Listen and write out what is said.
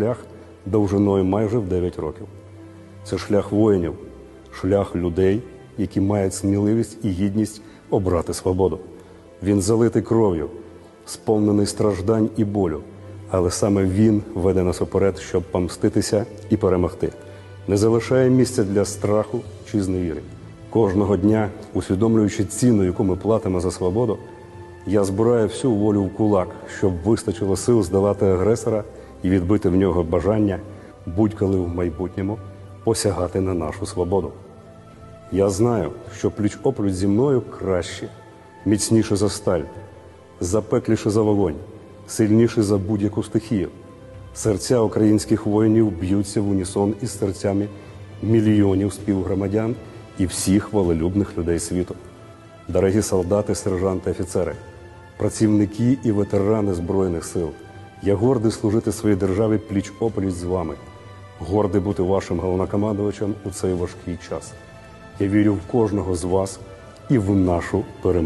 шлях довжиною майже в 9 років. Це шлях воїнів, шлях людей, які мають сміливість і гідність обрати свободу. Він залитий кров'ю, сповнений страждань і болю, але саме він веде нас уперед, щоб помститися і перемогти. Не залишає місця для страху чи зневіри. Кожного дня, усвідомлюючи ціну, яку ми платимо за свободу, я збираю всю волю в кулак, щоб вистачило сил здолати агресора і відбити в нього бажання будь-коли в майбутньому посягати на нашу свободу. Я знаю, що пліч опліч зі мною краще, міцніше за сталь, запекліше за вогонь, сильніше за будь-яку стихію. Серця українських воїнів б'ються в унісон із серцями мільйонів співгромадян і всіх волелюбних людей світу. Дорогі солдати, сержанти, офіцери, працівники і ветерани Збройних сил, я гордий служити своїй державі пліч опліч з вами, гордий бути вашим головнокомандувачем у цей важкий час. Я вірю в кожного з вас і в нашу перемогу.